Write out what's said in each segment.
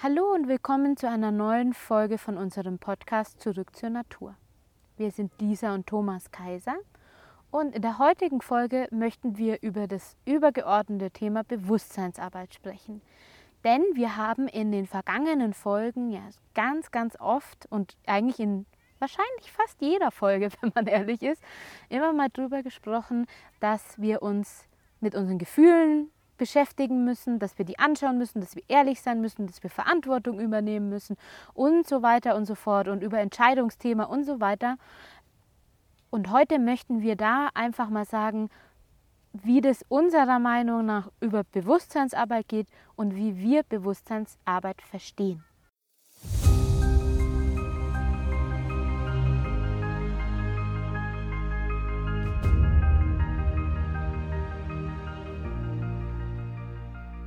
Hallo und willkommen zu einer neuen Folge von unserem Podcast Zurück zur Natur. Wir sind Lisa und Thomas Kaiser und in der heutigen Folge möchten wir über das übergeordnete Thema Bewusstseinsarbeit sprechen. Denn wir haben in den vergangenen Folgen ja ganz, ganz oft und eigentlich in wahrscheinlich fast jeder Folge, wenn man ehrlich ist, immer mal darüber gesprochen, dass wir uns mit unseren Gefühlen beschäftigen müssen, dass wir die anschauen müssen, dass wir ehrlich sein müssen, dass wir Verantwortung übernehmen müssen und so weiter und so fort und über Entscheidungsthema und so weiter. Und heute möchten wir da einfach mal sagen, wie das unserer Meinung nach über Bewusstseinsarbeit geht und wie wir Bewusstseinsarbeit verstehen.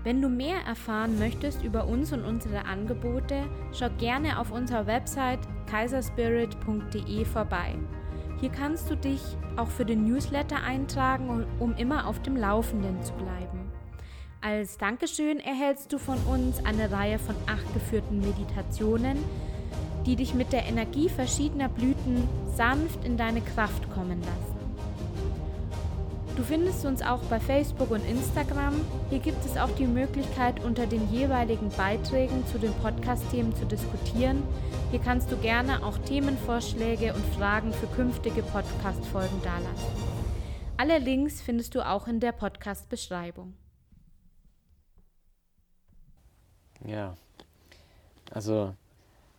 Wenn du mehr erfahren möchtest über uns und unsere Angebote, schau gerne auf unserer Website kaiserspirit.de vorbei. Hier kannst du dich auch für den Newsletter eintragen, um immer auf dem Laufenden zu bleiben. Als Dankeschön erhältst du von uns eine Reihe von acht geführten Meditationen, die dich mit der Energie verschiedener Blüten sanft in deine Kraft kommen lassen. Du findest uns auch bei Facebook und Instagram. Hier gibt es auch die Möglichkeit, unter den jeweiligen Beiträgen zu den Podcast-Themen zu diskutieren. Hier kannst du gerne auch Themenvorschläge und Fragen für künftige Podcast-Folgen dalassen. Alle Links findest du auch in der Podcast-Beschreibung. Ja, also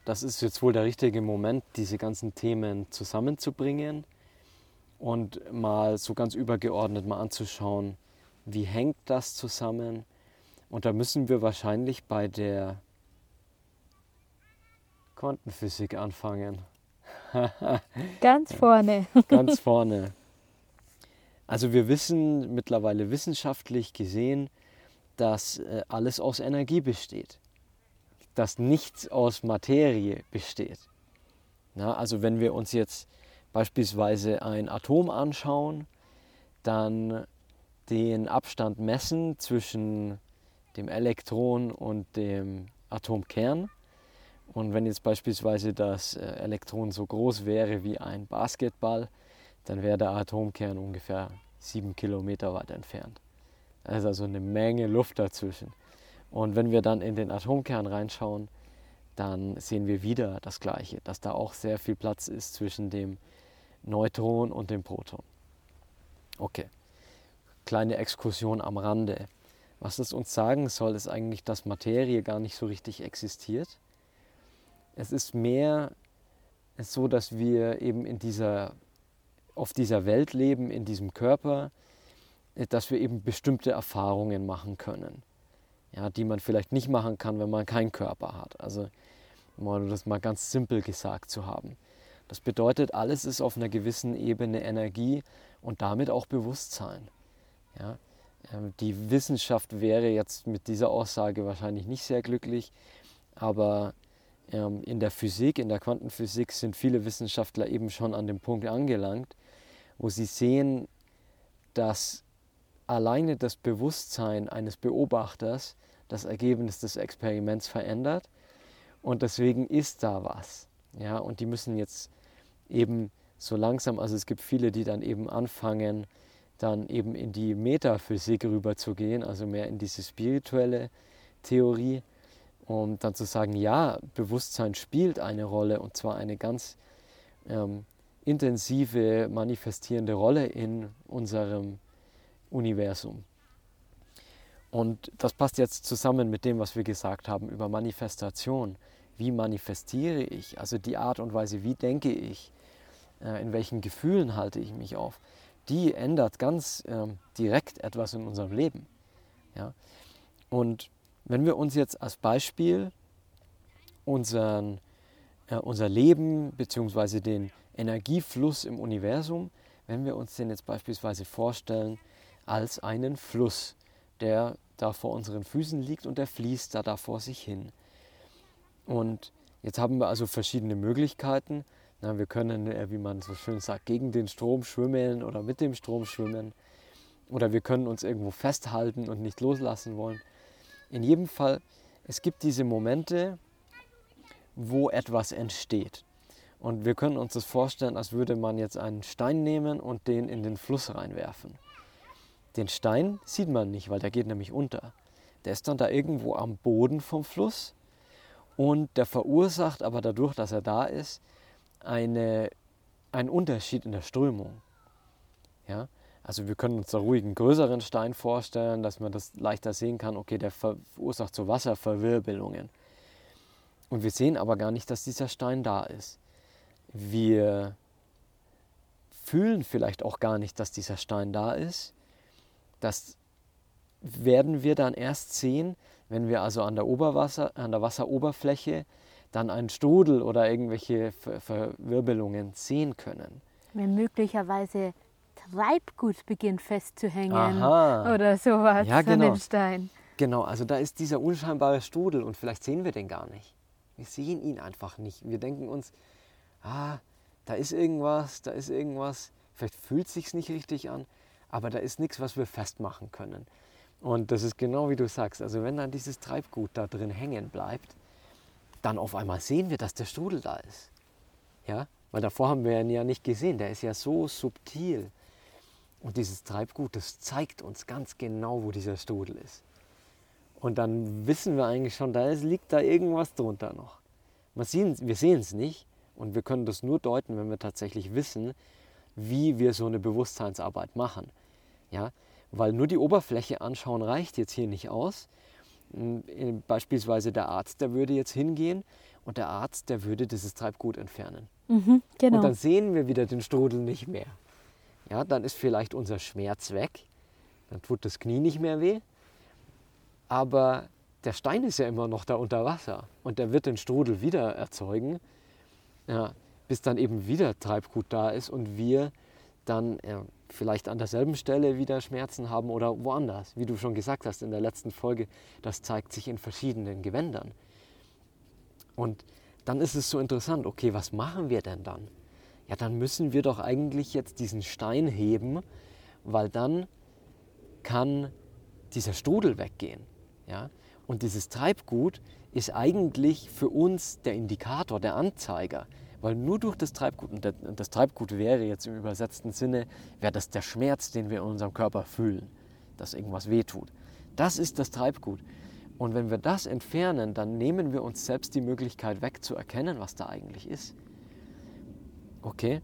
das ist jetzt wohl der richtige Moment, diese ganzen Themen zusammenzubringen und mal so ganz übergeordnet mal anzuschauen, wie hängt das zusammen. Und da müssen wir wahrscheinlich bei der Quantenphysik anfangen. ganz vorne. ganz vorne. Also wir wissen mittlerweile wissenschaftlich gesehen, dass äh, alles aus Energie besteht, dass nichts aus Materie besteht. Na, also wenn wir uns jetzt beispielsweise ein Atom anschauen, dann den Abstand messen zwischen dem Elektron und dem Atomkern. Und wenn jetzt beispielsweise das äh, Elektron so groß wäre wie ein Basketball, dann wäre der Atomkern ungefähr sieben Kilometer weit entfernt. Da ist also eine Menge Luft dazwischen. Und wenn wir dann in den Atomkern reinschauen, dann sehen wir wieder das Gleiche, dass da auch sehr viel Platz ist zwischen dem Neutron und dem Proton. Okay, kleine Exkursion am Rande. Was das uns sagen soll, ist eigentlich, dass Materie gar nicht so richtig existiert. Es ist mehr so, dass wir eben in dieser, auf dieser Welt leben, in diesem Körper, dass wir eben bestimmte Erfahrungen machen können, ja, die man vielleicht nicht machen kann, wenn man keinen Körper hat. Also, um das mal ganz simpel gesagt zu haben. Das bedeutet, alles ist auf einer gewissen Ebene Energie und damit auch Bewusstsein. Ja? Ähm, die Wissenschaft wäre jetzt mit dieser Aussage wahrscheinlich nicht sehr glücklich, aber ähm, in der Physik, in der Quantenphysik sind viele Wissenschaftler eben schon an dem Punkt angelangt, wo sie sehen, dass alleine das Bewusstsein eines Beobachters das Ergebnis des Experiments verändert und deswegen ist da was. Ja, und die müssen jetzt eben so langsam, also es gibt viele, die dann eben anfangen, dann eben in die Metaphysik rüber zu gehen, also mehr in diese spirituelle Theorie, um dann zu sagen, ja, Bewusstsein spielt eine Rolle und zwar eine ganz ähm, intensive, manifestierende Rolle in unserem Universum. Und das passt jetzt zusammen mit dem, was wir gesagt haben über Manifestation. Wie manifestiere ich? Also die Art und Weise, wie denke ich? Äh, in welchen Gefühlen halte ich mich auf, die ändert ganz ähm, direkt etwas in unserem Leben. Ja? Und wenn wir uns jetzt als Beispiel unseren, äh, unser Leben bzw. den Energiefluss im Universum, wenn wir uns den jetzt beispielsweise vorstellen als einen Fluss, der da vor unseren Füßen liegt und der fließt da, da vor sich hin. Und jetzt haben wir also verschiedene Möglichkeiten, na, wir können, äh, wie man so schön sagt, gegen den Strom schwimmen oder mit dem Strom schwimmen. Oder wir können uns irgendwo festhalten und nicht loslassen wollen. In jedem Fall es gibt diese Momente, wo etwas entsteht. Und wir können uns das vorstellen, als würde man jetzt einen Stein nehmen und den in den Fluss reinwerfen. Den Stein sieht man nicht, weil der geht nämlich unter. Der ist dann da irgendwo am Boden vom Fluss und der verursacht aber dadurch, dass er da ist, eine, einen Unterschied in der Strömung. Ja? Also wir können uns da ruhig einen größeren Stein vorstellen, dass man das leichter sehen kann, okay, der verursacht so Wasserverwirbelungen. Und wir sehen aber gar nicht, dass dieser Stein da ist. Wir fühlen vielleicht auch gar nicht, dass dieser Stein da ist. Das werden wir dann erst sehen, wenn wir also an der, Oberwasser, an der Wasseroberfläche dann einen Strudel oder irgendwelche Ver Verwirbelungen sehen können. Wenn möglicherweise Treibgut beginnt festzuhängen Aha. oder sowas ja, genau. an dem Stein. Genau, also da ist dieser unscheinbare Strudel und vielleicht sehen wir den gar nicht. Wir sehen ihn einfach nicht. Wir denken uns, ah, da ist irgendwas, da ist irgendwas. Vielleicht fühlt es sich nicht richtig an, aber da ist nichts, was wir festmachen können. Und das ist genau wie du sagst. Also wenn dann dieses Treibgut da drin hängen bleibt, dann auf einmal sehen wir, dass der Strudel da ist. Ja, weil davor haben wir ihn ja nicht gesehen. Der ist ja so subtil. Und dieses Treibgut, das zeigt uns ganz genau, wo dieser Strudel ist. Und dann wissen wir eigentlich schon, da ist, liegt da irgendwas drunter noch. Sehen, wir sehen es nicht und wir können das nur deuten, wenn wir tatsächlich wissen, wie wir so eine Bewusstseinsarbeit machen. Ja? Weil nur die Oberfläche anschauen reicht jetzt hier nicht aus. Beispielsweise der Arzt, der würde jetzt hingehen und der Arzt, der würde dieses Treibgut entfernen. Mhm, genau. Und dann sehen wir wieder den Strudel nicht mehr ja, dann ist vielleicht unser Schmerz weg, dann tut das Knie nicht mehr weh, aber der Stein ist ja immer noch da unter Wasser und der wird den Strudel wieder erzeugen, ja, bis dann eben wieder Treibgut da ist und wir dann ja, vielleicht an derselben Stelle wieder Schmerzen haben oder woanders. Wie du schon gesagt hast in der letzten Folge, das zeigt sich in verschiedenen Gewändern. Und dann ist es so interessant, okay, was machen wir denn dann? ja, dann müssen wir doch eigentlich jetzt diesen Stein heben, weil dann kann dieser Strudel weggehen. Ja? Und dieses Treibgut ist eigentlich für uns der Indikator, der Anzeiger. Weil nur durch das Treibgut, und das Treibgut wäre jetzt im übersetzten Sinne, wäre das der Schmerz, den wir in unserem Körper fühlen, dass irgendwas wehtut. Das ist das Treibgut. Und wenn wir das entfernen, dann nehmen wir uns selbst die Möglichkeit weg zu erkennen, was da eigentlich ist. Okay?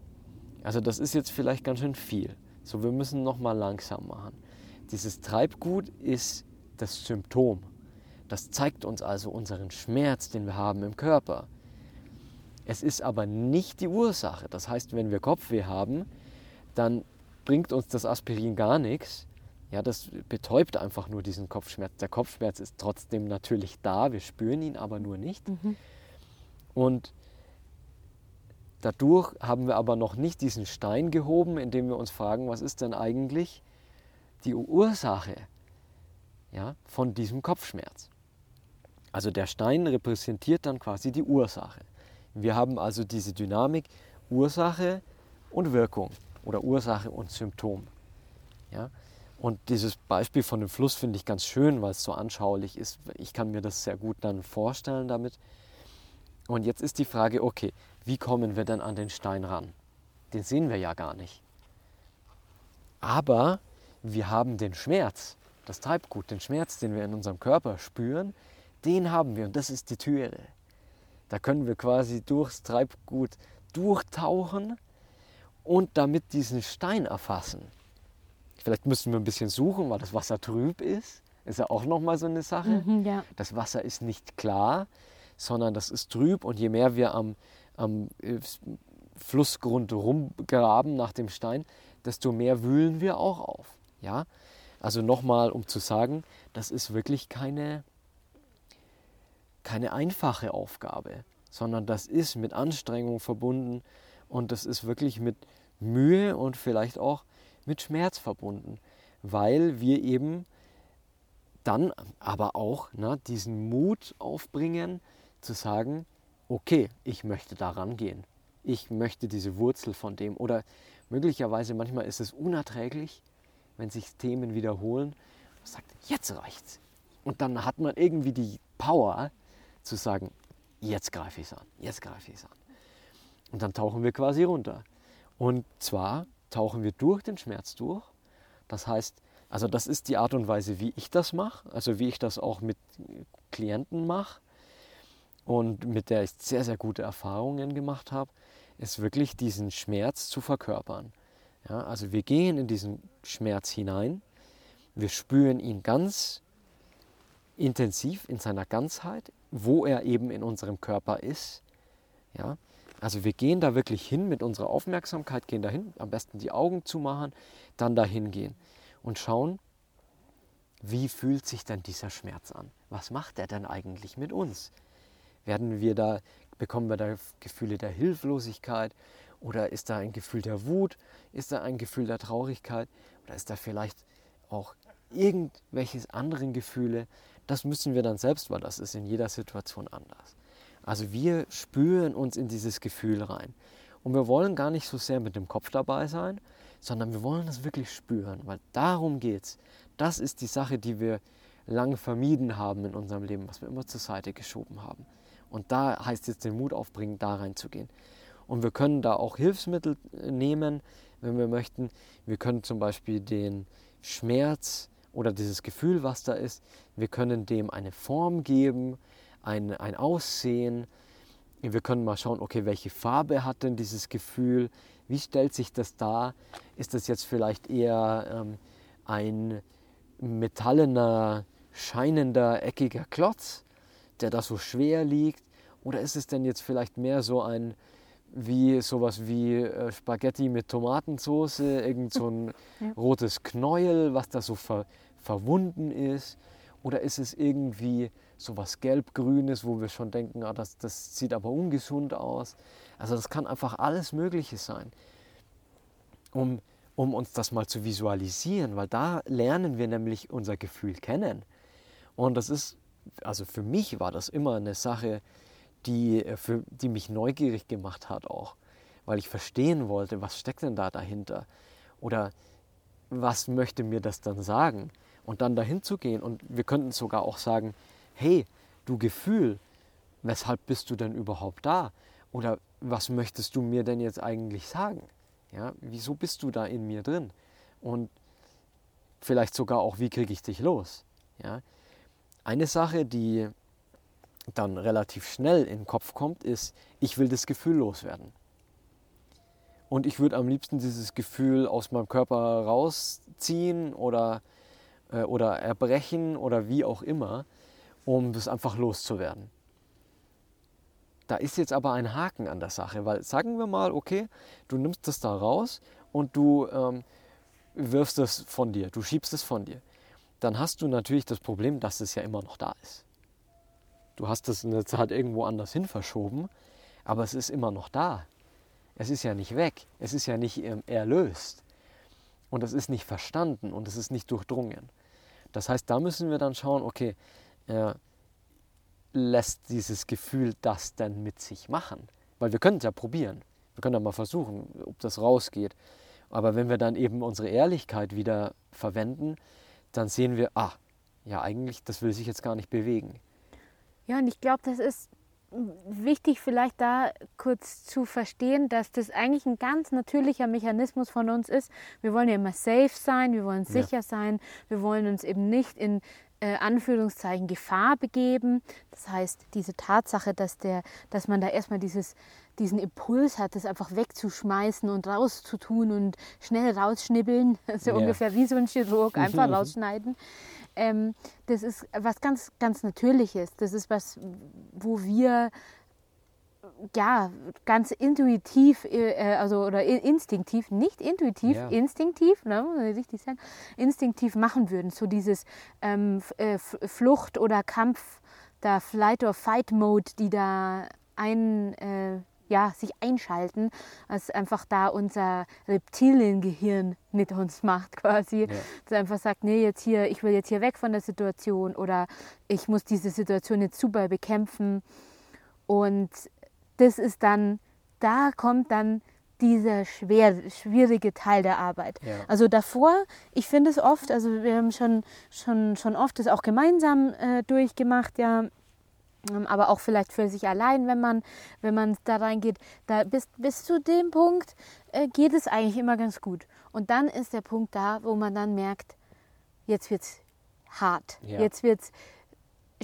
Also das ist jetzt vielleicht ganz schön viel. So, wir müssen noch mal langsam machen. Dieses Treibgut ist das Symptom. Das zeigt uns also unseren Schmerz, den wir haben im Körper. Es ist aber nicht die Ursache. Das heißt, wenn wir Kopfweh haben, dann bringt uns das Aspirin gar nichts. Ja, das betäubt einfach nur diesen Kopfschmerz. Der Kopfschmerz ist trotzdem natürlich da, wir spüren ihn aber nur nicht. Mhm. Und Dadurch haben wir aber noch nicht diesen Stein gehoben, indem wir uns fragen, was ist denn eigentlich die Ursache ja, von diesem Kopfschmerz. Also der Stein repräsentiert dann quasi die Ursache. Wir haben also diese Dynamik Ursache und Wirkung oder Ursache und Symptom. Ja? Und dieses Beispiel von dem Fluss finde ich ganz schön, weil es so anschaulich ist. Ich kann mir das sehr gut dann vorstellen damit. Und jetzt ist die Frage, okay, wie kommen wir denn an den Stein ran? Den sehen wir ja gar nicht. Aber wir haben den Schmerz, das Treibgut, den Schmerz, den wir in unserem Körper spüren, den haben wir und das ist die Türe. Da können wir quasi durchs Treibgut durchtauchen und damit diesen Stein erfassen. Vielleicht müssen wir ein bisschen suchen, weil das Wasser trüb ist. Ist ja auch nochmal so eine Sache. Mhm, ja. Das Wasser ist nicht klar, sondern das ist trüb und je mehr wir am am äh, Flussgrund rumgraben nach dem Stein, desto mehr wühlen wir auch auf. Ja? Also nochmal, um zu sagen, das ist wirklich keine, keine einfache Aufgabe, sondern das ist mit Anstrengung verbunden und das ist wirklich mit Mühe und vielleicht auch mit Schmerz verbunden, weil wir eben dann aber auch ne, diesen Mut aufbringen, zu sagen, okay, ich möchte da rangehen. Ich möchte diese Wurzel von dem. Oder möglicherweise manchmal ist es unerträglich, wenn sich Themen wiederholen. Man sagt, jetzt reicht's. Und dann hat man irgendwie die Power zu sagen, jetzt greife ich es an, jetzt greife ich es an. Und dann tauchen wir quasi runter. Und zwar tauchen wir durch den Schmerz durch. Das heißt, also das ist die Art und Weise, wie ich das mache, also wie ich das auch mit Klienten mache und mit der ich sehr, sehr gute Erfahrungen gemacht habe, ist wirklich diesen Schmerz zu verkörpern. Ja, also wir gehen in diesen Schmerz hinein, wir spüren ihn ganz intensiv in seiner Ganzheit, wo er eben in unserem Körper ist. Ja, also wir gehen da wirklich hin mit unserer Aufmerksamkeit, gehen dahin, am besten die Augen zumachen, dann dahin gehen und schauen, wie fühlt sich denn dieser Schmerz an? Was macht er denn eigentlich mit uns? Werden wir da, bekommen wir da Gefühle der Hilflosigkeit oder ist da ein Gefühl der Wut? Ist da ein Gefühl der Traurigkeit? Oder ist da vielleicht auch irgendwelches anderen Gefühle? Das müssen wir dann selbst, weil das ist in jeder Situation anders. Also wir spüren uns in dieses Gefühl rein. Und wir wollen gar nicht so sehr mit dem Kopf dabei sein, sondern wir wollen das wirklich spüren, weil darum geht es. Das ist die Sache, die wir lang vermieden haben in unserem Leben, was wir immer zur Seite geschoben haben. Und da heißt es den Mut aufbringen, da reinzugehen. Und wir können da auch Hilfsmittel äh, nehmen, wenn wir möchten. Wir können zum Beispiel den Schmerz oder dieses Gefühl, was da ist, wir können dem eine Form geben, ein, ein Aussehen. Wir können mal schauen, okay, welche Farbe hat denn dieses Gefühl? Wie stellt sich das dar? Ist das jetzt vielleicht eher ähm, ein metallener, scheinender, eckiger Klotz, der da so schwer liegt? Oder ist es denn jetzt vielleicht mehr so ein wie sowas wie äh, Spaghetti mit Tomatensauce, irgend so ein ja. rotes Knäuel, was da so ver, verwunden ist? Oder ist es irgendwie sowas gelb-grünes, wo wir schon denken, ah, das, das sieht aber ungesund aus? Also das kann einfach alles Mögliche sein. Um, um uns das mal zu visualisieren, weil da lernen wir nämlich unser Gefühl kennen. Und das ist, also für mich war das immer eine Sache, die, äh, für, die mich neugierig gemacht hat auch, weil ich verstehen wollte, was steckt denn da dahinter oder was möchte mir das dann sagen und dann dahin zu gehen und wir könnten sogar auch sagen, hey, du Gefühl, weshalb bist du denn überhaupt da oder was möchtest du mir denn jetzt eigentlich sagen? Ja, wieso bist du da in mir drin? Und vielleicht sogar auch, wie kriege ich dich los? Ja? Eine Sache, die dann relativ schnell in den Kopf kommt, ist, ich will das Gefühl loswerden. Und ich würde am liebsten dieses Gefühl aus meinem Körper rausziehen oder, äh, oder erbrechen oder wie auch immer, um das einfach loszuwerden. Da ist jetzt aber ein Haken an der Sache, weil sagen wir mal, okay, du nimmst das da raus und du ähm, wirfst es von dir, du schiebst es von dir. Dann hast du natürlich das Problem, dass es ja immer noch da ist. Du hast es eine Zeit irgendwo anders hin verschoben, aber es ist immer noch da. Es ist ja nicht weg, es ist ja nicht ähm, erlöst und es ist nicht verstanden und es ist nicht durchdrungen. Das heißt, da müssen wir dann schauen, okay, äh, lässt dieses Gefühl das denn mit sich machen? Weil wir können es ja probieren. Wir können ja mal versuchen, ob das rausgeht. Aber wenn wir dann eben unsere Ehrlichkeit wieder verwenden, dann sehen wir, ah, ja eigentlich, das will sich jetzt gar nicht bewegen. Ja, und ich glaube, das ist wichtig vielleicht da kurz zu verstehen, dass das eigentlich ein ganz natürlicher Mechanismus von uns ist. Wir wollen ja immer safe sein, wir wollen sicher ja. sein, wir wollen uns eben nicht in äh, Anführungszeichen Gefahr begeben. Das heißt, diese Tatsache, dass, der, dass man da erstmal dieses, diesen Impuls hat, das einfach wegzuschmeißen und rauszutun und schnell rausschnibbeln, so ja. ungefähr wie so ein Chirurg, einfach rausschneiden ähm, das ist was ganz, ganz Natürliches. Das ist was, wo wir ja ganz intuitiv, äh, also oder instinktiv, nicht intuitiv, ja. instinktiv, ne, richtig sagen, instinktiv machen würden. So dieses ähm, äh, Flucht oder Kampf, der Flight or Fight Mode, die da ein äh, ja, sich einschalten, als einfach da unser Reptiliengehirn mit uns macht quasi. Ja. Das einfach sagt, nee, jetzt hier, ich will jetzt hier weg von der Situation oder ich muss diese Situation jetzt super bekämpfen. Und das ist dann, da kommt dann dieser schwer, schwierige Teil der Arbeit. Ja. Also davor, ich finde es oft, also wir haben schon, schon, schon oft das auch gemeinsam äh, durchgemacht, ja, aber auch vielleicht für sich allein, wenn man, wenn man da reingeht. Da bis, bis zu dem Punkt äh, geht es eigentlich immer ganz gut. Und dann ist der Punkt da, wo man dann merkt, jetzt wird es hart, ja. jetzt wird es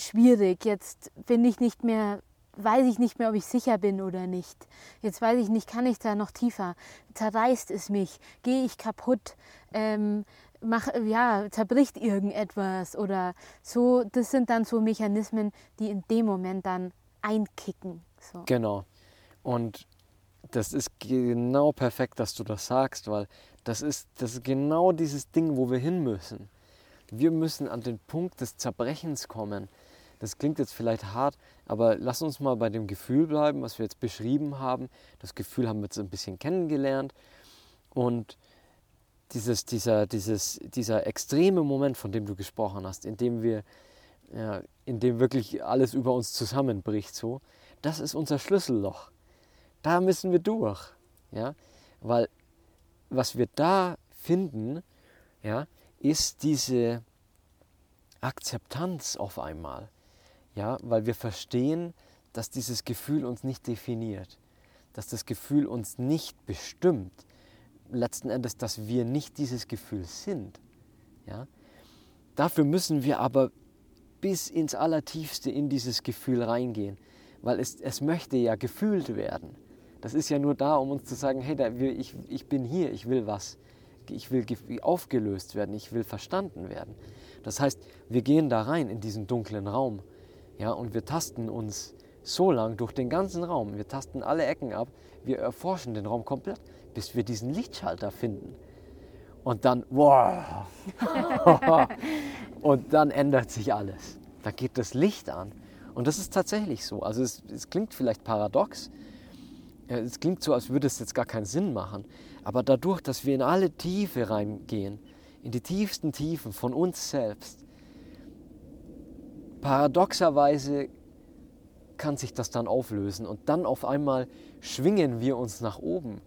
schwierig, jetzt bin ich nicht mehr, weiß ich nicht mehr, ob ich sicher bin oder nicht. Jetzt weiß ich nicht, kann ich da noch tiefer? Zerreißt es mich? Gehe ich kaputt? Ähm, mach, ja, zerbricht irgendetwas oder so. Das sind dann so Mechanismen, die in dem Moment dann einkicken. So. Genau. Und das ist genau perfekt, dass du das sagst, weil das ist, das ist genau dieses Ding, wo wir hin müssen. Wir müssen an den Punkt des Zerbrechens kommen. Das klingt jetzt vielleicht hart, aber lass uns mal bei dem Gefühl bleiben, was wir jetzt beschrieben haben. Das Gefühl haben wir jetzt ein bisschen kennengelernt. Und dieses, dieser, dieses, dieser extreme Moment, von dem du gesprochen hast, in dem wir, ja, in dem wirklich alles über uns zusammenbricht, so, das ist unser Schlüsselloch. Da müssen wir durch, ja, weil was wir da finden, ja, ist diese Akzeptanz auf einmal, ja, weil wir verstehen, dass dieses Gefühl uns nicht definiert, dass das Gefühl uns nicht bestimmt, letzten Endes, dass wir nicht dieses Gefühl sind. Ja? Dafür müssen wir aber bis ins Allertiefste in dieses Gefühl reingehen, weil es, es möchte ja gefühlt werden. Das ist ja nur da, um uns zu sagen, hey, da, ich, ich bin hier, ich will was. Ich will aufgelöst werden, ich will verstanden werden. Das heißt, wir gehen da rein in diesen dunklen Raum ja, und wir tasten uns so lang durch den ganzen Raum. Wir tasten alle Ecken ab, wir erforschen den Raum komplett bis wir diesen Lichtschalter finden. Und dann, wow! und dann ändert sich alles. Da geht das Licht an. Und das ist tatsächlich so. Also es, es klingt vielleicht paradox. Es klingt so, als würde es jetzt gar keinen Sinn machen. Aber dadurch, dass wir in alle Tiefe reingehen, in die tiefsten Tiefen von uns selbst, paradoxerweise kann sich das dann auflösen und dann auf einmal schwingen wir uns nach oben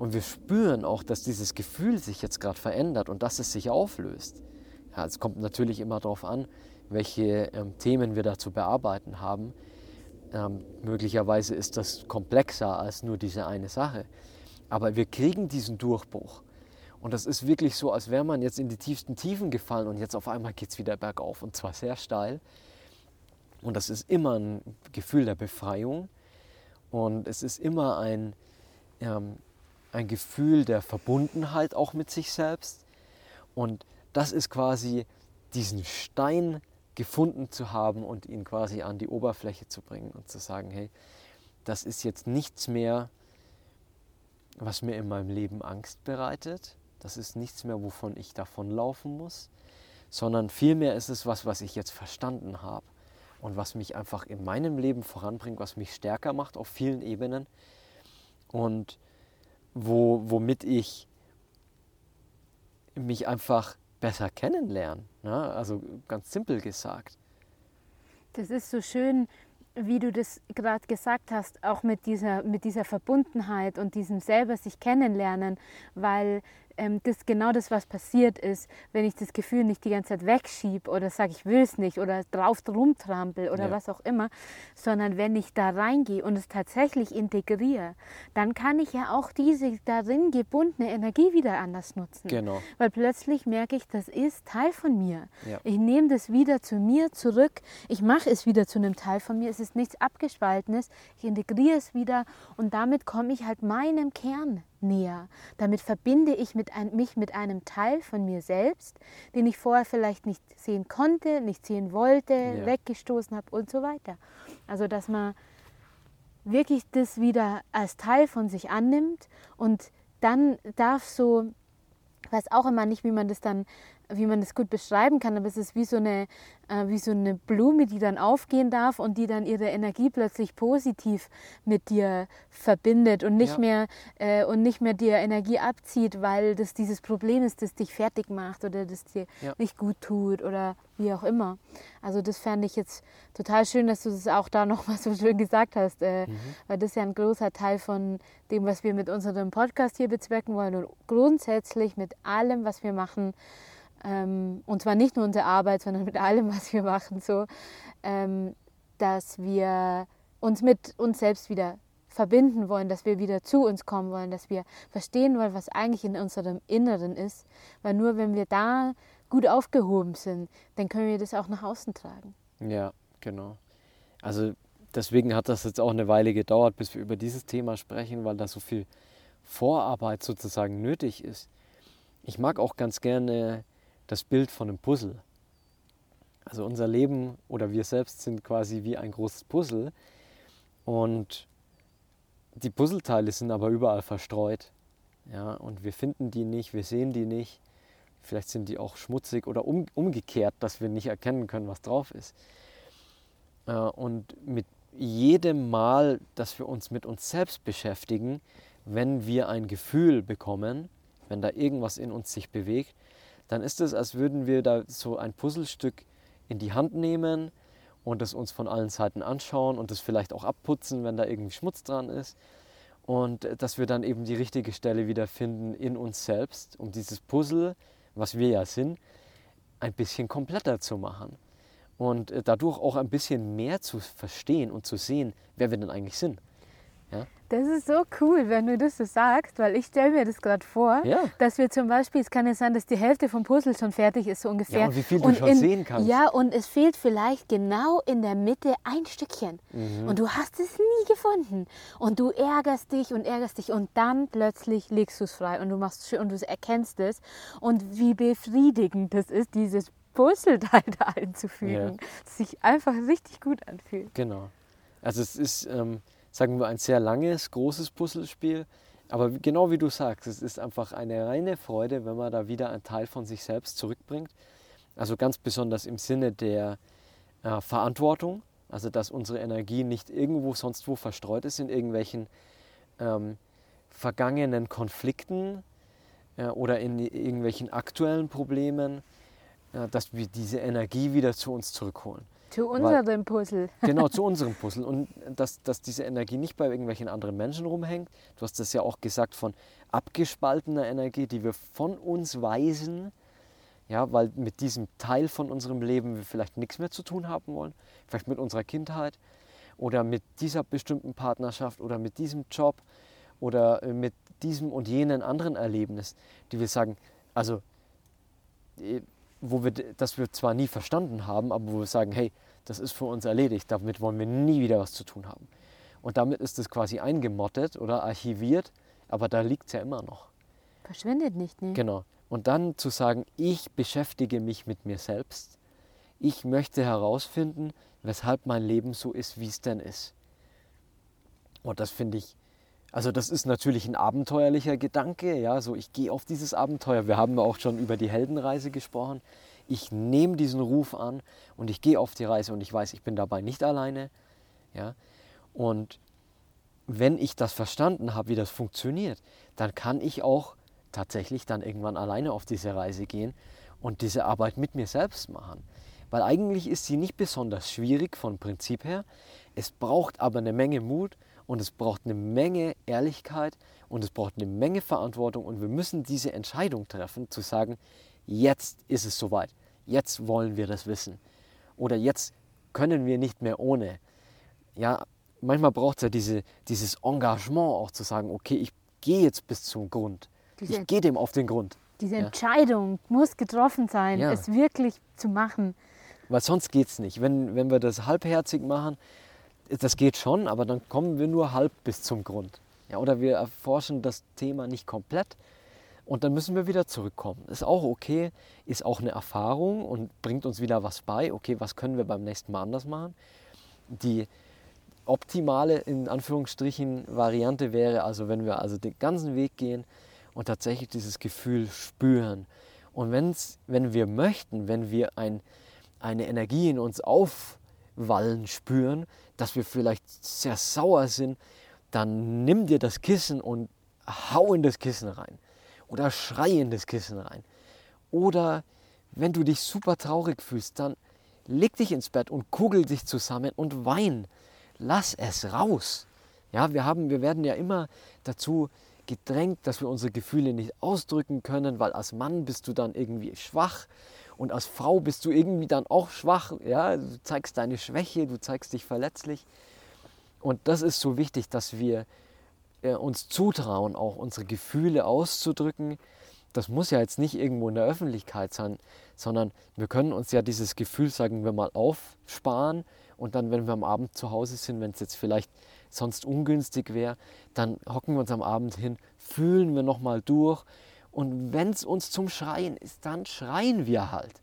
und wir spüren auch, dass dieses Gefühl sich jetzt gerade verändert und dass es sich auflöst. Ja, es kommt natürlich immer darauf an, welche ähm, Themen wir da zu bearbeiten haben. Ähm, möglicherweise ist das komplexer als nur diese eine Sache. Aber wir kriegen diesen Durchbruch. Und das ist wirklich so, als wäre man jetzt in die tiefsten Tiefen gefallen und jetzt auf einmal geht es wieder bergauf und zwar sehr steil. Und das ist immer ein Gefühl der Befreiung und es ist immer ein, ähm, ein Gefühl der Verbundenheit auch mit sich selbst. Und das ist quasi diesen Stein gefunden zu haben und ihn quasi an die Oberfläche zu bringen und zu sagen, hey, das ist jetzt nichts mehr, was mir in meinem Leben Angst bereitet. Das ist nichts mehr, wovon ich davonlaufen muss, sondern vielmehr ist es was, was ich jetzt verstanden habe und was mich einfach in meinem Leben voranbringt, was mich stärker macht auf vielen Ebenen. Und wo, womit ich mich einfach besser kennenlerne. Ne? Also ganz simpel gesagt. Das ist so schön, wie du das gerade gesagt hast, auch mit dieser, mit dieser Verbundenheit und diesem selber sich kennenlernen, weil ähm, das genau das, was passiert ist, wenn ich das Gefühl nicht die ganze Zeit wegschiebe oder sage, ich will es nicht oder drauf rumtrampel oder ja. was auch immer, sondern wenn ich da reingehe und es tatsächlich integriere, dann kann ich ja auch diese darin gebundene Energie wieder anders nutzen. Genau. Weil plötzlich merke ich, das ist Teil von mir. Ja. Ich nehme das wieder zu mir zurück. Ich mache es wieder zu einem Teil von mir. Es ist nichts Abgespaltenes. Ich integriere es wieder und damit komme ich halt meinem Kern näher. Damit verbinde ich mit ein, mich mit einem Teil von mir selbst, den ich vorher vielleicht nicht sehen konnte, nicht sehen wollte, ja. weggestoßen habe und so weiter. Also dass man wirklich das wieder als Teil von sich annimmt und dann darf so, ich weiß auch immer nicht, wie man das dann wie man das gut beschreiben kann, aber es ist wie so eine äh, wie so eine Blume, die dann aufgehen darf und die dann ihre Energie plötzlich positiv mit dir verbindet und nicht ja. mehr äh, und nicht mehr dir Energie abzieht, weil das dieses Problem ist, das dich fertig macht oder das dir ja. nicht gut tut oder wie auch immer. Also das fand ich jetzt total schön, dass du das auch da nochmal so schön gesagt hast, äh, mhm. weil das ist ja ein großer Teil von dem, was wir mit unserem Podcast hier bezwecken wollen und grundsätzlich mit allem, was wir machen. Ähm, und zwar nicht nur unsere Arbeit, sondern mit allem, was wir machen. So, ähm, dass wir uns mit uns selbst wieder verbinden wollen, dass wir wieder zu uns kommen wollen, dass wir verstehen wollen, was eigentlich in unserem Inneren ist. Weil nur wenn wir da gut aufgehoben sind, dann können wir das auch nach außen tragen. Ja, genau. Also deswegen hat das jetzt auch eine Weile gedauert, bis wir über dieses Thema sprechen, weil da so viel Vorarbeit sozusagen nötig ist. Ich mag auch ganz gerne das Bild von einem Puzzle. Also unser Leben oder wir selbst sind quasi wie ein großes Puzzle und die Puzzleteile sind aber überall verstreut. Ja, und wir finden die nicht, wir sehen die nicht. Vielleicht sind die auch schmutzig oder um, umgekehrt, dass wir nicht erkennen können, was drauf ist. Äh, und mit jedem Mal, dass wir uns mit uns selbst beschäftigen, wenn wir ein Gefühl bekommen, wenn da irgendwas in uns sich bewegt, dann ist es, als würden wir da so ein Puzzlestück in die Hand nehmen und es uns von allen Seiten anschauen und es vielleicht auch abputzen, wenn da irgendwie Schmutz dran ist. Und dass wir dann eben die richtige Stelle wieder finden in uns selbst, um dieses Puzzle, was wir ja sind, ein bisschen kompletter zu machen. Und äh, dadurch auch ein bisschen mehr zu verstehen und zu sehen, wer wir denn eigentlich sind. Ja? Das ist so cool, wenn du das so sagst, weil ich stelle mir das gerade vor, Ja. dass wir zum Beispiel, es kann ja sein, dass die Hälfte vom Puzzle schon fertig ist, so ungefähr. Ja, und wie viel du Und schon in, sehen kannst. Ja, und es fehlt vielleicht genau in der Mitte ein Stückchen. Mhm. Und du hast es nie gefunden. Und du ärgerst dich und ärgerst dich und dann plötzlich legst du es frei und du machst schön und du erkennst es. Und wie befriedigend das ist, dieses Puzzleteil da einzufügen. Das sich einfach richtig gut anfühlt. Genau. Also es ist, ähm, sagen wir, ein sehr langes, großes Puzzlespiel. Aber genau wie du sagst, es ist einfach eine reine Freude, wenn man da wieder einen Teil von sich selbst zurückbringt. Also ganz besonders im Sinne der äh, Verantwortung. Also dass unsere Energie nicht irgendwo sonst wo verstreut ist in irgendwelchen ähm, vergangenen Konflikten äh, oder in irgendwelchen aktuellen Problemen, äh, dass wir diese Energie wieder zu uns zurückholen. Zu unserem Puzzle. Genau, zu unserem Puzzle. Und dass, dass diese Energie nicht bei irgendwelchen anderen Menschen rumhängt. Du hast das ja auch gesagt von abgespaltener Energie, die wir von uns weisen. Ja, weil mit diesem Teil von unserem Leben wir vielleicht nichts mehr zu tun haben wollen. Vielleicht mit unserer Kindheit oder mit dieser bestimmten Partnerschaft oder mit diesem Job oder äh, mit diesem und jenen anderen Erlebnis, die wir sagen, also äh, wo wir, das wir zwar nie verstanden haben, aber wo wir sagen, hey, das ist für uns erledigt, damit wollen wir nie wieder was zu tun haben. Und damit ist es quasi eingemottet oder archiviert, aber da liegt es ja immer noch. Verschwindet nicht, ne? Genau. Und dann zu sagen, ich beschäftige mich mit mir selbst. Ich möchte herausfinden, weshalb mein Leben so ist, wie es denn ist. Und das finde ich, also das ist natürlich ein abenteuerlicher Gedanke, ja, so ich gehe auf dieses Abenteuer. Wir haben auch schon über die Heldenreise gesprochen. Ich nehme diesen Ruf an und ich gehe auf die Reise und ich weiß, ich bin dabei nicht alleine, ja. Und wenn ich das verstanden habe, wie das funktioniert, dann kann ich auch tatsächlich dann irgendwann alleine auf diese Reise gehen und diese Arbeit mit mir selbst machen. Weil eigentlich ist sie nicht besonders schwierig von Prinzip her. Es braucht aber eine Menge Mut und es braucht eine Menge Ehrlichkeit und es braucht eine Menge Verantwortung und wir müssen diese Entscheidung treffen, zu sagen, jetzt ist es soweit, jetzt wollen wir das wissen oder jetzt können wir nicht mehr ohne. Ja, manchmal braucht es ja diese, dieses Engagement auch zu sagen, okay, ich gehe jetzt bis zum Grund. Diese- Ich gehe dem auf den Grund. Diese Ja. Entscheidung muss getroffen sein, Ja. es wirklich zu machen. Weil sonst geht es nicht. Wenn, wenn wir das halbherzig machen, das geht schon, aber dann kommen wir nur halb bis zum Grund. Ja, oder wir erforschen das Thema nicht komplett und dann müssen wir wieder zurückkommen. Ist auch okay, ist auch eine Erfahrung und bringt uns wieder was bei. Okay, was können wir beim nächsten Mal anders machen? Die optimale, in Anführungsstrichen, Variante wäre also, wenn wir also den ganzen Weg gehen und tatsächlich dieses Gefühl spüren. Und wenn's, wenn wir möchten, wenn wir ein, eine Energie in uns aufwallen spüren, dass wir vielleicht sehr sauer sind, dann nimm dir das Kissen und hau in das Kissen rein. Oder schrei in das Kissen rein. Oder wenn du dich super traurig fühlst, dann leg dich ins Bett und kugel dich zusammen und wein. Lass es raus. Ja, wir, haben, wir werden ja immer dazu gedrängt, dass wir unsere Gefühle nicht ausdrücken können, weil als Mann bist du dann irgendwie schwach Und als Frau bist du irgendwie dann auch schwach. Ja? Du zeigst deine Schwäche, du zeigst dich verletzlich. Und das ist so wichtig, dass wir äh, uns zutrauen, auch unsere Gefühle auszudrücken. Das muss ja jetzt nicht irgendwo in der Öffentlichkeit sein, sondern wir können uns ja dieses Gefühl, sagen wir mal, aufsparen und dann, wenn wir am Abend zu Hause sind, wenn es jetzt vielleicht sonst ungünstig wäre, dann hocken wir uns am Abend hin, fühlen wir nochmal durch und wenn es uns zum Schreien ist, dann schreien wir halt.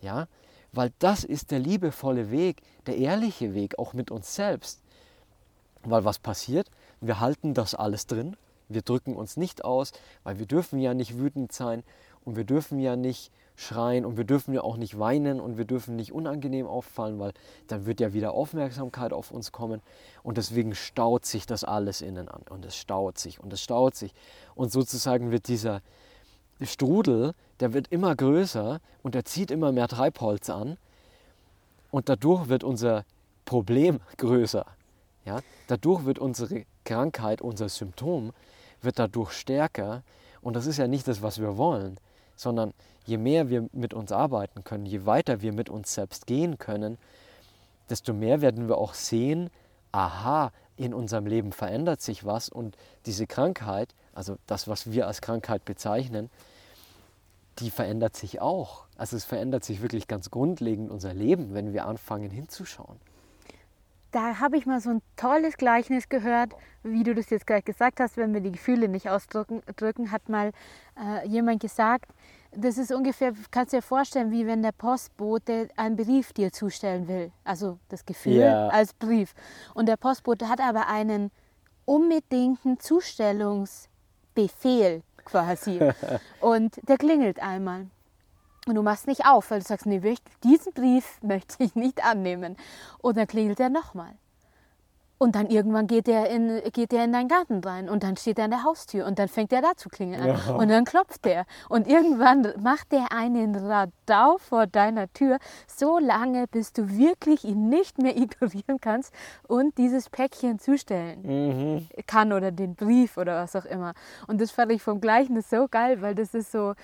Ja, weil das ist der liebevolle Weg, der ehrliche Weg, auch mit uns selbst. Weil was passiert? Wir halten das alles drin, wir drücken uns nicht aus, weil wir dürfen ja nicht wütend sein und wir dürfen ja nicht schreien und wir dürfen ja auch nicht weinen und wir dürfen nicht unangenehm auffallen, weil dann wird ja wieder Aufmerksamkeit auf uns kommen und deswegen staut sich das alles innen an und es staut sich und es staut sich und sozusagen wird dieser Strudel, der wird immer größer und er zieht immer mehr Treibholz an und dadurch wird unser Problem größer. Ja? Dadurch wird unsere Krankheit, unser Symptom, wird dadurch stärker und das ist ja nicht das, was wir wollen, sondern je mehr wir mit uns arbeiten können, je weiter wir mit uns selbst gehen können, desto mehr werden wir auch sehen, aha, in unserem Leben verändert sich was und diese Krankheit, also das, was wir als Krankheit bezeichnen, die verändert sich auch. Also es verändert sich wirklich ganz grundlegend unser Leben, wenn wir anfangen hinzuschauen. Da habe ich mal so ein tolles Gleichnis gehört, wie du das jetzt gleich gesagt hast, wenn wir die Gefühle nicht ausdrücken, drücken, hat mal äh, jemand gesagt, das ist ungefähr, kannst du dir vorstellen, wie wenn der Postbote einen Brief dir zustellen will. Also das Gefühl Ja. als Brief. Und der Postbote hat aber einen unbedingten Zustellungsbefehl quasi. Und der klingelt einmal. Und du machst nicht auf, weil du sagst, nee, diesen Brief möchte ich nicht annehmen. Und dann klingelt er nochmal. Und dann irgendwann geht er, in, geht er in deinen Garten rein und dann steht er an der Haustür und dann fängt er da zu klingeln an. Ja. Und dann klopft er. Und irgendwann macht er einen Radau vor deiner Tür, so lange, bis du wirklich ihn nicht mehr ignorieren kannst und dieses Päckchen zustellen Mhm. kann oder den Brief oder was auch immer. Und das fand ich vom Gleichnis so geil, weil das ist so,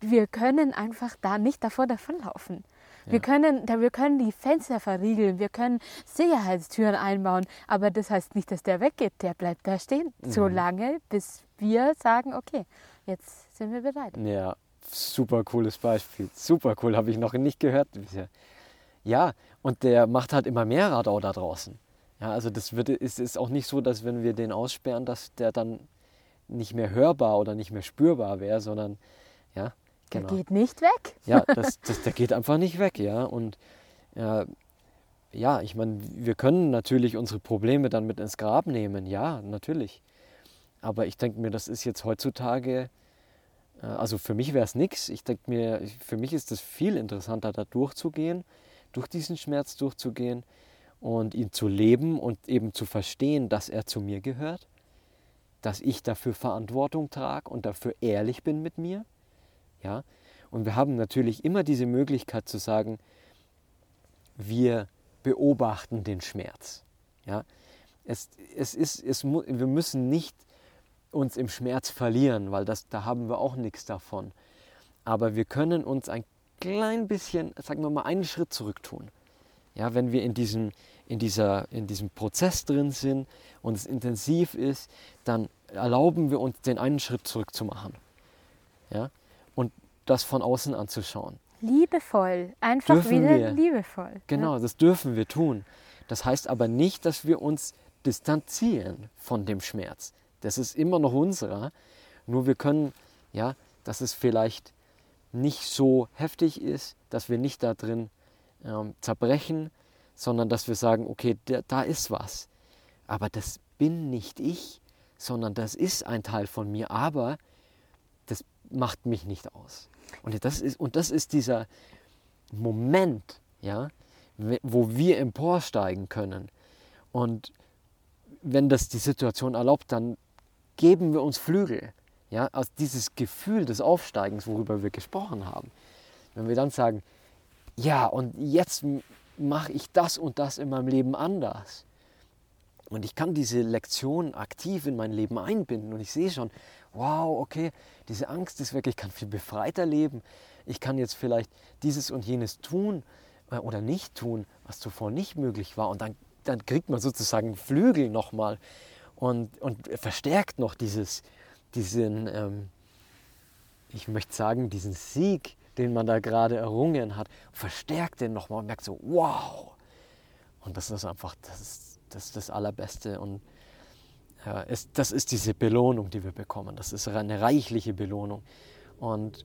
wir können einfach da nicht davor davonlaufen. Wir, können, wir können die Fenster verriegeln, wir können Sicherheitstüren einbauen, aber das heißt nicht, dass der weggeht. Der bleibt da stehen, so lange, bis wir sagen, okay, jetzt sind wir bereit. Ja, super cooles Beispiel. Super cool, habe ich noch nicht gehört bisher. Ja, und der macht halt immer mehr Radau da draußen. Ja, also das wird, ist, ist auch nicht so, dass wenn wir den aussperren, dass der dann nicht mehr hörbar oder nicht mehr spürbar wäre, sondern ja, Der genau. geht nicht weg. Ja, das, das, der geht einfach nicht weg, ja. Und ja, ja, ich meine, wir können natürlich unsere Probleme dann mit ins Grab nehmen, ja, natürlich. Aber ich denke mir, das ist jetzt heutzutage, äh, also für mich wäre es nichts. Ich denke mir, für mich ist es viel interessanter, da durchzugehen, durch diesen Schmerz durchzugehen und ihn zu leben und eben zu verstehen, dass er zu mir gehört, dass ich dafür Verantwortung trage und dafür ehrlich bin mit mir. Ja? Und wir haben natürlich immer diese Möglichkeit zu sagen, wir beobachten den Schmerz. Ja? Es, es ist, es wir müssen nicht uns im Schmerz verlieren, weil das, da haben wir auch nichts davon. Aber wir können uns ein klein bisschen, sagen wir mal, einen Schritt zurück tun. Ja, wenn wir in diesem, in, dieser, in diesem Prozess drin sind und es intensiv ist, dann erlauben wir uns, den einen Schritt zurück zu machen. Ja? Und das von außen anzuschauen. Liebevoll, einfach Dürfen wieder wir. liebevoll. Genau, das dürfen wir tun. Das heißt aber nicht, dass wir uns distanzieren von dem Schmerz. Das ist immer noch unserer. Nur wir können, ja, dass es vielleicht nicht so heftig ist, dass wir nicht da drin ähm, zerbrechen, sondern dass wir sagen, okay, da, da ist was. Aber das bin nicht ich, sondern das ist ein Teil von mir, aber macht mich nicht aus. Und das ist, und das ist dieser Moment, ja, wo wir emporsteigen können. Und wenn das die Situation erlaubt, dann geben wir uns Flügel. Ja, aus dieses Gefühl des Aufsteigens, worüber wir gesprochen haben. Wenn wir dann sagen, ja, und jetzt mache ich das und das in meinem Leben anders. Und ich kann diese Lektion aktiv in mein Leben einbinden und ich sehe schon, wow, okay, diese Angst ist wirklich, ich kann viel befreiter leben. Ich kann jetzt vielleicht dieses und jenes tun äh, oder nicht tun, was zuvor nicht möglich war. Und dann, dann kriegt man sozusagen Flügel nochmal und, und verstärkt noch dieses, diesen, ähm, ich möchte sagen, diesen Sieg, den man da gerade errungen hat, verstärkt den nochmal und merkt so, wow. Und das ist einfach, das das, das Allerbeste. Und ja, es, das ist diese Belohnung, die wir bekommen. Das ist eine reichliche Belohnung. Und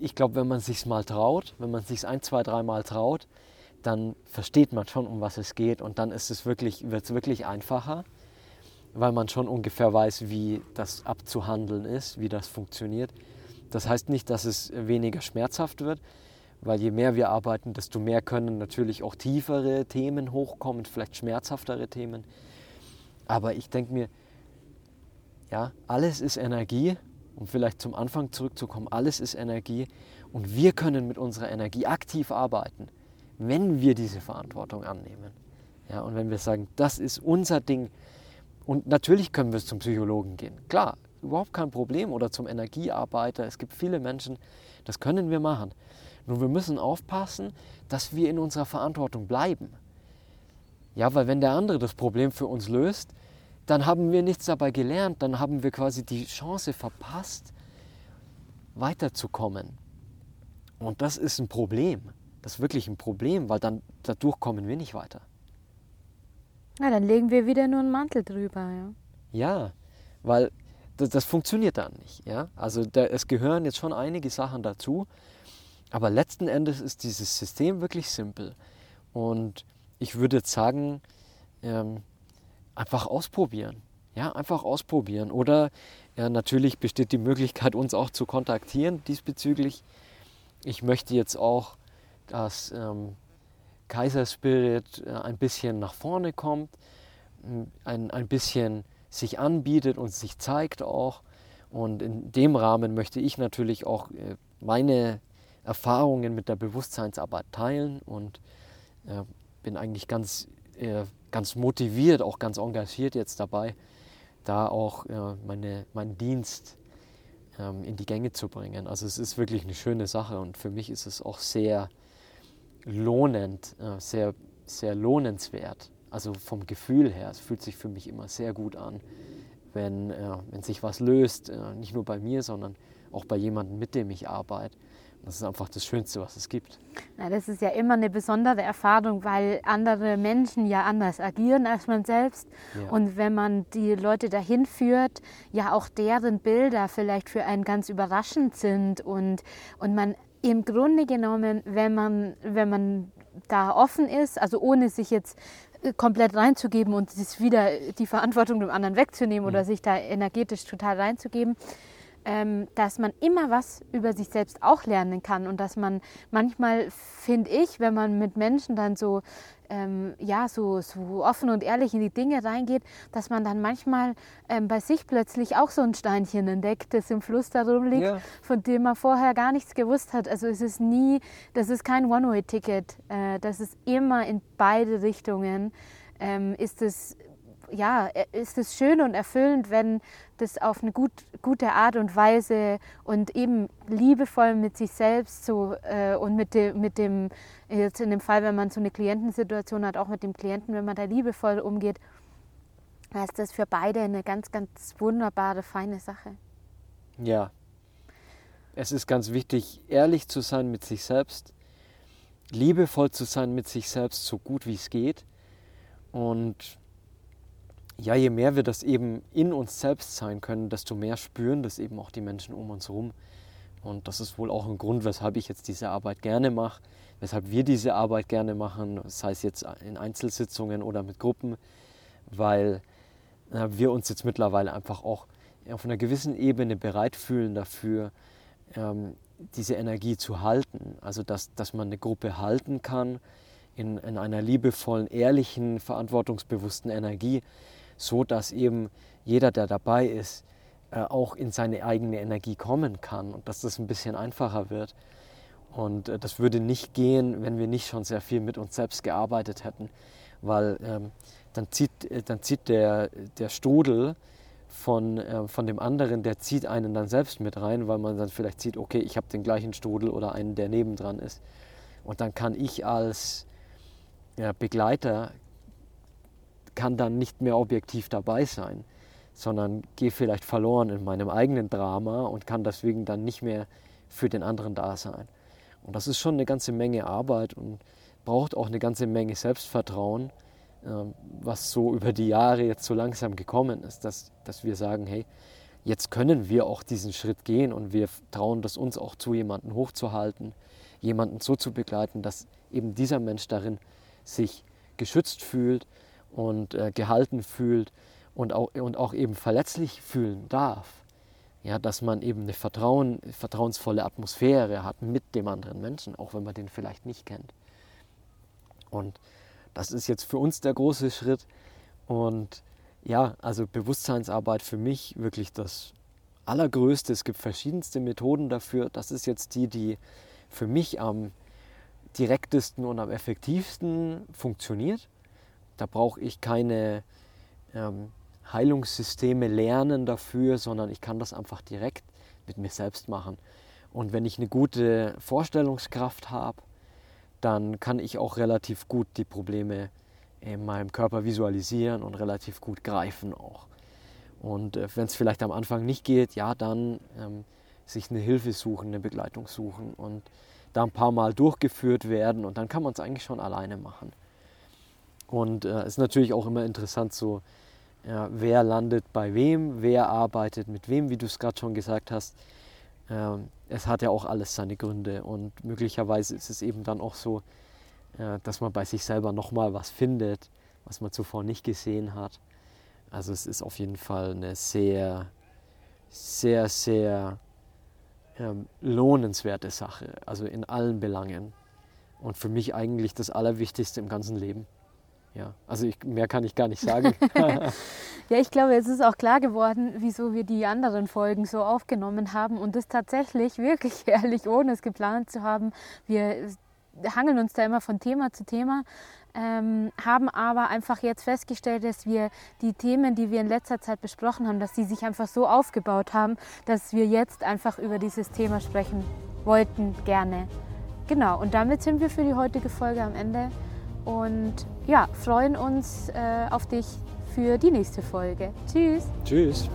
ich glaube, wenn man sich mal traut, wenn man sich ein, zwei, dreimal traut, dann versteht man schon, um was es geht. Und dann ist es wirklich, wird es wirklich einfacher, weil man schon ungefähr weiß, wie das abzuhandeln ist, wie das funktioniert. Das heißt nicht, dass es weniger schmerzhaft wird, weil je mehr wir arbeiten, desto mehr können natürlich auch tiefere Themen hochkommen, vielleicht schmerzhaftere Themen. Aber ich denke mir, ja, alles ist Energie, um vielleicht zum Anfang zurückzukommen, alles ist Energie und wir können mit unserer Energie aktiv arbeiten, wenn wir diese Verantwortung annehmen. Ja, und wenn wir sagen, das ist unser Ding, und natürlich können wir zum Psychologen gehen, klar, überhaupt kein Problem, oder zum Energiearbeiter, es gibt viele Menschen, das können wir machen. Nur wir müssen aufpassen, dass wir in unserer Verantwortung bleiben. Ja, weil wenn der andere das Problem für uns löst, dann haben wir nichts dabei gelernt, dann haben wir quasi die Chance verpasst, weiterzukommen. Und das ist ein Problem. Das ist wirklich ein Problem, weil dann dadurch kommen wir nicht weiter. Ja, dann legen wir wieder nur einen Mantel drüber, ja. Ja, weil das, das funktioniert dann nicht. Ja? Also da, es gehören jetzt schon einige Sachen dazu, aber letzten Endes ist dieses System wirklich simpel. Und ich würde jetzt sagen, ähm, einfach ausprobieren. Ja, einfach ausprobieren. Oder ja, natürlich besteht die Möglichkeit, uns auch zu kontaktieren diesbezüglich. Ich möchte jetzt auch, dass ähm, Kaiserspirit äh, ein bisschen nach vorne kommt, ein, ein bisschen sich anbietet und sich zeigt auch. Und in dem Rahmen möchte ich natürlich auch äh, meine Erfahrungen mit der Bewusstseinsarbeit teilen und äh, bin eigentlich ganz, äh, ganz motiviert, auch ganz engagiert jetzt dabei, da auch äh, meine, meinen Dienst ähm, in die Gänge zu bringen. Also es ist wirklich eine schöne Sache und für mich ist es auch sehr lohnend, äh, sehr, sehr lohnenswert. Also vom Gefühl her, es fühlt sich für mich immer sehr gut an, wenn, äh, wenn sich was löst, äh, nicht nur bei mir, sondern auch bei jemandem, mit dem ich arbeite. Das ist einfach das Schönste, was es gibt. Na, das ist ja immer eine besondere Erfahrung, weil andere Menschen ja anders agieren als man selbst. Ja. Und wenn man die Leute dahin führt, ja auch deren Bilder vielleicht für einen ganz überraschend sind und, und man im Grunde genommen, wenn man, wenn man da offen ist, also ohne sich jetzt äh, komplett reinzugeben und wieder die Verantwortung dem anderen wegzunehmen mhm. oder sich da energetisch total reinzugeben, ähm, dass man immer was über sich selbst auch lernen kann und dass man manchmal, finde ich, wenn man mit Menschen dann so, ähm, ja, so, so offen und ehrlich in die Dinge reingeht, dass man dann manchmal ähm, bei sich plötzlich auch so ein Steinchen entdeckt, das im Fluss da rumliegt, ja. von dem man vorher gar nichts gewusst hat. Also es ist nie, das ist kein One-Way-Ticket, äh, das ist immer in beide Richtungen. Ähm, ist es ja, ist es schön und erfüllend, wenn das auf eine gut, gute Art und Weise und eben liebevoll mit sich selbst so, äh, und mit, de, mit dem, jetzt in dem Fall, wenn man so eine Klientensituation hat, auch mit dem Klienten, wenn man da liebevoll umgeht, ist das für beide eine ganz, ganz wunderbare, feine Sache. Ja, es ist ganz wichtig, ehrlich zu sein mit sich selbst, liebevoll zu sein mit sich selbst, so gut wie es geht und ja, je mehr wir das eben in uns selbst sein können, desto mehr spüren das eben auch die Menschen um uns herum. Und das ist wohl auch ein Grund, weshalb ich jetzt diese Arbeit gerne mache, weshalb wir diese Arbeit gerne machen, sei es jetzt in Einzelsitzungen oder mit Gruppen, weil äh, wir uns jetzt mittlerweile einfach auch auf einer gewissen Ebene bereit fühlen dafür, ähm, diese Energie zu halten. Also dass, dass man eine Gruppe halten kann in, in einer liebevollen, ehrlichen, verantwortungsbewussten Energie, so dass eben jeder, der dabei ist, äh, auch in seine eigene Energie kommen kann und dass das ein bisschen einfacher wird. Und äh, das würde nicht gehen, wenn wir nicht schon sehr viel mit uns selbst gearbeitet hätten, weil ähm, dann zieht, äh, dann zieht der, der Strudel von, äh, von dem anderen, der zieht einen dann selbst mit rein, weil man dann vielleicht sieht, okay, ich habe den gleichen Strudel oder einen, der nebendran ist. Und dann kann ich als ja, Begleiter, kann dann nicht mehr objektiv dabei sein, sondern gehe vielleicht verloren in meinem eigenen Drama und kann deswegen dann nicht mehr für den anderen da sein. Und das ist schon eine ganze Menge Arbeit und braucht auch eine ganze Menge Selbstvertrauen, ähm, was so über die Jahre jetzt so langsam gekommen ist, dass, dass wir sagen, hey, jetzt können wir auch diesen Schritt gehen und wir trauen das uns auch zu, jemanden hochzuhalten, jemanden so zu begleiten, dass eben dieser Mensch darin sich geschützt fühlt und äh, gehalten fühlt und auch, und auch eben verletzlich fühlen darf. Ja, dass man eben eine Vertrauen, vertrauensvolle Atmosphäre hat mit dem anderen Menschen, auch wenn man den vielleicht nicht kennt. Und das ist jetzt für uns der große Schritt. Und ja, also Bewusstseinsarbeit für mich wirklich das Allergrößte. Es gibt verschiedenste Methoden dafür. Das ist jetzt die, die für mich am direktesten und am effektivsten funktioniert. Da brauche ich keine ähm, Heilungssysteme lernen dafür, sondern ich kann das einfach direkt mit mir selbst machen. Und wenn ich eine gute Vorstellungskraft habe, dann kann ich auch relativ gut die Probleme in meinem Körper visualisieren und relativ gut greifen auch. Und äh, wenn es vielleicht am Anfang nicht geht, ja, dann ähm, sich eine Hilfe suchen, eine Begleitung suchen und da ein paar Mal durchgeführt werden und dann kann man es eigentlich schon alleine machen. Und es äh, ist natürlich auch immer interessant, so ja, wer landet bei wem, wer arbeitet mit wem, wie du es gerade schon gesagt hast. Ähm, es hat ja auch alles seine Gründe und möglicherweise ist es eben dann auch so, äh, dass man bei sich selber nochmal was findet, was man zuvor nicht gesehen hat. Also es ist auf jeden Fall eine sehr, sehr, sehr ähm, lohnenswerte Sache, also in allen Belangen. Und für mich eigentlich das Allerwichtigste im ganzen Leben. Ja, also ich, mehr kann ich gar nicht sagen. ja, ich glaube, es ist auch klar geworden, wieso wir die anderen Folgen so aufgenommen haben und das tatsächlich wirklich ehrlich, ohne es geplant zu haben. Wir hangeln uns da immer von Thema zu Thema, ähm, haben aber einfach jetzt festgestellt, dass wir die Themen, die wir in letzter Zeit besprochen haben, dass sie sich einfach so aufgebaut haben, dass wir jetzt einfach über dieses Thema sprechen wollten, gerne. Genau, und damit sind wir für die heutige Folge am Ende und ja, freuen uns äh, auf dich für die nächste Folge. Tschüss. Tschüss.